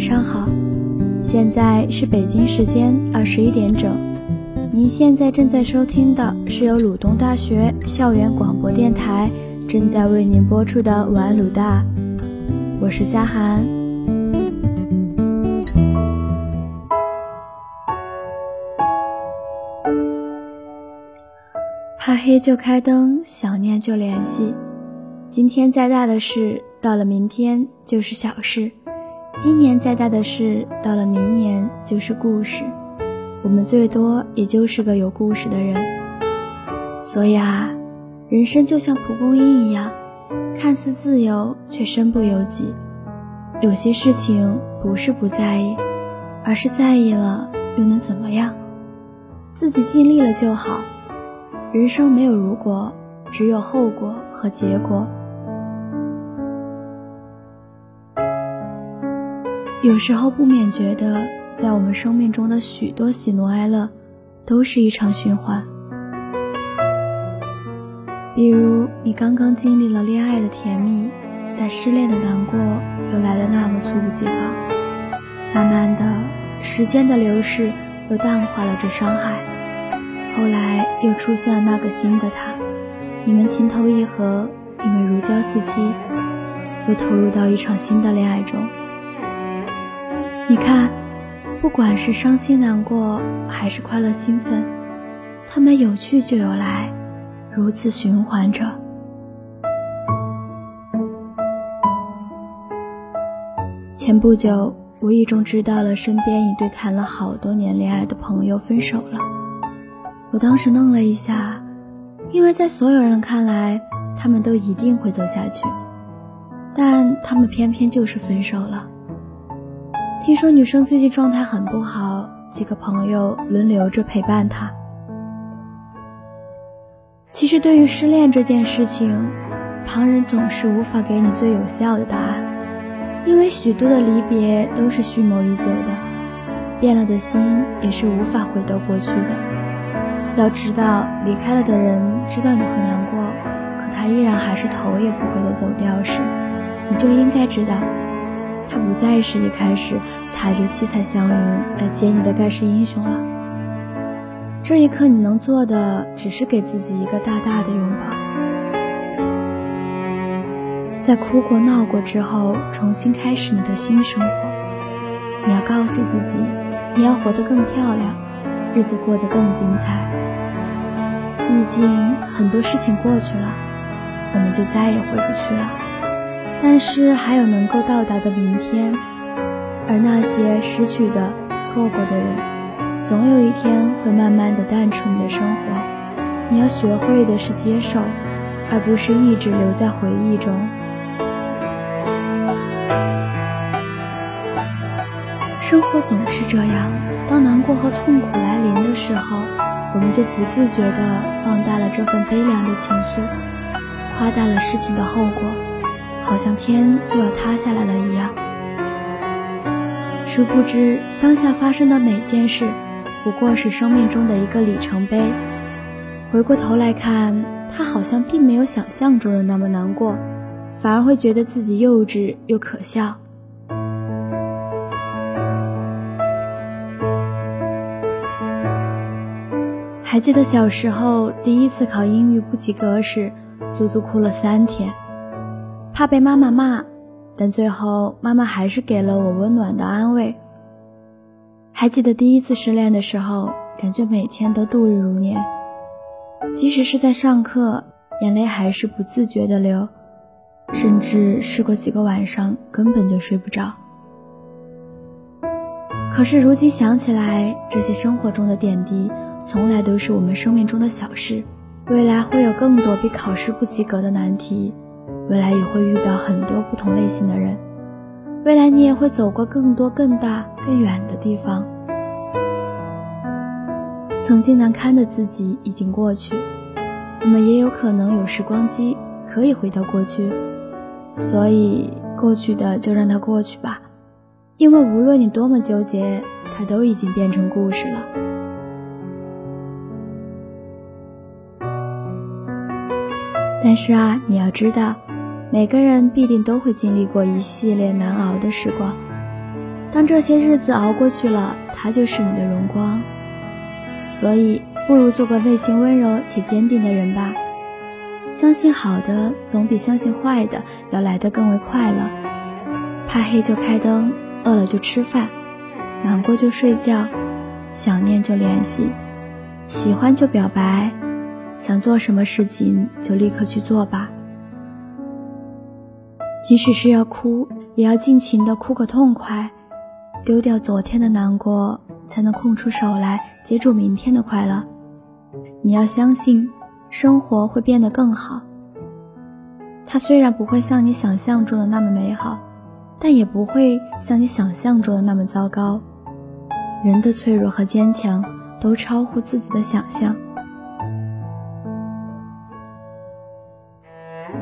晚上好，现在是北京时间二十一点整。您现在正在收听的是由鲁东大学校园广播电台正在为您播出的晚安鲁大，我是夏涵。怕黑就开灯，想念就联系。今天再大的事，到了明天就是小事；今年再大的事，到了明年就是故事。我们最多也就是个有故事的人，所以啊，人生就像蒲公英一样，看似自由，却身不由己。有些事情不是不在意，而是在意了又能怎么样？自己尽力了就好。人生没有如果，只有后果和结果。有时候不免觉得。在我们生命中的许多喜怒哀乐，都是一场循环。比如，你刚刚经历了恋爱的甜蜜，但失恋的难过又来得那么猝不及防。慢慢的，时间的流逝又淡化了这伤害。后来又出现了那个新的他，你们情投意合，你们如胶似漆，又投入到一场新的恋爱中。你看。不管是伤心难过，还是快乐兴奋，他们有去就有来，如此循环着。前不久，无意中知道了身边一对谈了好多年恋爱的朋友分手了，我当时愣了一下，因为在所有人看来，他们都一定会走下去，但他们偏偏就是分手了。听说女生最近状态很不好，几个朋友轮流着陪伴她。其实对于失恋这件事情，旁人总是无法给你最有效的答案，因为许多的离别都是蓄谋已久的，变了的心也是无法回到过去的。要知道，离开了的人知道你会难过，可他依然还是头也不回的走掉时，你就应该知道。他不再是一开始踩着七彩祥云来接你的盖世英雄了。这一刻，你能做的只是给自己一个大大的拥抱，在哭过、闹过之后，重新开始你的新生活。你要告诉自己，你要活得更漂亮，日子过得更精彩。毕竟很多事情过去了，我们就再也回不去了。但是还有能够到达的明天，而那些失去的、错过的人，总有一天会慢慢的淡出你的生活。你要学会的是接受，而不是一直留在回忆中。生活总是这样，当难过和痛苦来临的时候，我们就不自觉地放大了这份悲凉的情愫，夸大了事情的后果。好像天就要塌下来了一样。殊不知，当下发生的每件事，不过是生命中的一个里程碑。回过头来看，他好像并没有想象中的那么难过，反而会觉得自己幼稚又可笑。还记得小时候第一次考英语不及格时，足足哭了三天。怕被妈妈骂，但最后妈妈还是给了我温暖的安慰。还记得第一次失恋的时候，感觉每天都度日如年，即使是在上课，眼泪还是不自觉的流，甚至试过几个晚上根本就睡不着。可是如今想起来，这些生活中的点滴，从来都是我们生命中的小事。未来会有更多比考试不及格的难题。未来也会遇到很多不同类型的人，未来你也会走过更多、更大、更远的地方。曾经难堪的自己已经过去，我们也有可能有时光机可以回到过去，所以过去的就让它过去吧，因为无论你多么纠结，它都已经变成故事了。但是啊，你要知道。每个人必定都会经历过一系列难熬的时光，当这些日子熬过去了，它就是你的荣光。所以，不如做个内心温柔且坚定的人吧。相信好的总比相信坏的要来得更为快乐。怕黑就开灯，饿了就吃饭，难过就睡觉，想念就联系，喜欢就表白，想做什么事情就立刻去做吧。即使是要哭，也要尽情的哭个痛快，丢掉昨天的难过，才能空出手来接住明天的快乐。你要相信。生活会变得更好。它虽然不会像你想象中的那么美好，但也不会像你想象中的那么糟糕。人的脆弱和坚强都超乎自己的想象。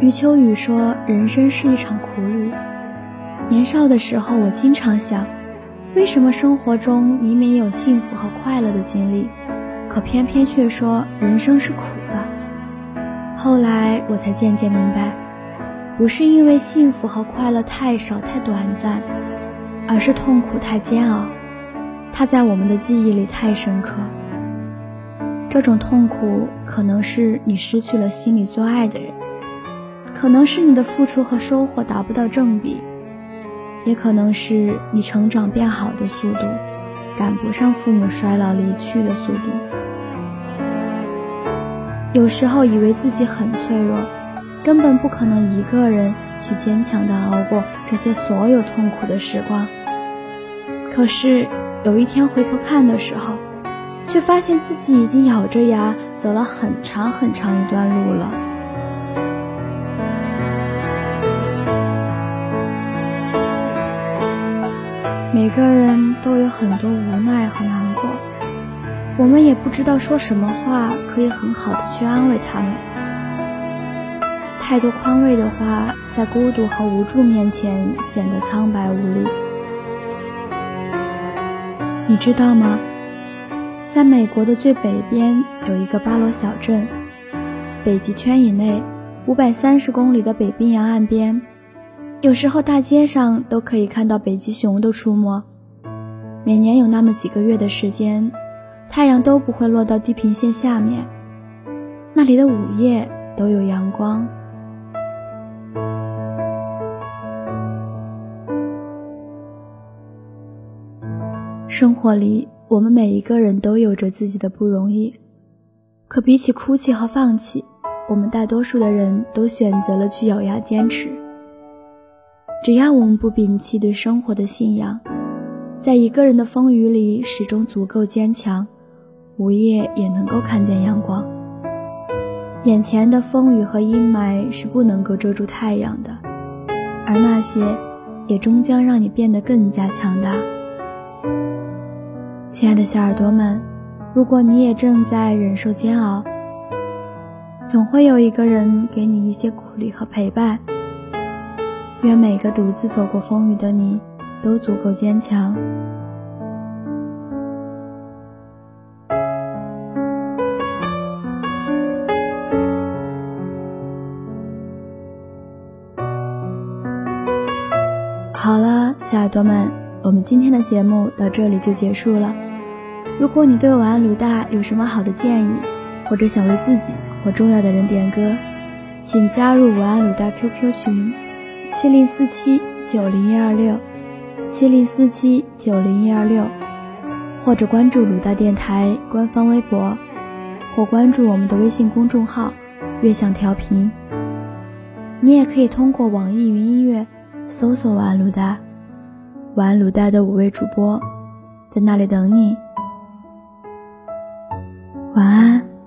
余秋雨说：“人生是一场苦旅。”年少的时候，我经常想，为什么生活中明明有幸福和快乐的经历，可偏偏却说人生是苦的。后来我才渐渐明白，不是因为幸福和快乐太少太短暂，而是痛苦太煎熬，它在我们的记忆里太深刻。这种痛苦可能是你失去了心里最爱的人，可能是你的付出和收获达不到正比，也可能是你成长变好的速度赶不上父母衰老离去的速度。有时候以为自己很脆弱，根本不可能一个人去坚强的熬过这些所有痛苦的时光。可是有一天回头看的时候，却发现自己已经咬着牙走了很长很长一段路了。每个人都有很多无奈和难过。我们也不知道说什么话可以很好的去安慰他们。太多宽慰的话，在孤独和无助面前显得苍白无力。你知道吗？在美国的最北边有一个巴罗小镇，北极圈以内五百三十公里的北冰洋岸边，有时候大街上都可以看到北极熊的出没。每年有那么几个月的时间。太阳都不会落到地平线下面，那里的午夜都有阳光。生活里，我们每一个人都有着自己的不容易，可比起哭泣和放弃，我们大多数的人都选择了去咬牙坚持。只要我们不摒弃对生活的信仰，在一个人的风雨里始终足够坚强。午夜也能够看见阳光。眼前的风雨和阴霾是不能够遮住太阳的，而那些也终将让你变得更加强大。亲爱的小耳朵们，如果你也正在忍受煎熬，总会有一个人给你一些鼓励和陪伴。愿每个独自走过风雨的你，都足够坚强。好了，小耳朵们，我们今天的节目到这里就结束了。如果你对晚安鲁大有什么好的建议，或者想为自己或重要的人点歌，请加入晚安鲁大 QQ 群：七零四七九零一二六七零四七九零一二六，或者关注鲁大电台官方微博，或关注我们的微信公众号“悦享调频”。你也可以通过网易云音乐。搜索晚鲁大，晚鲁大的五位主播在那里等你。晚安。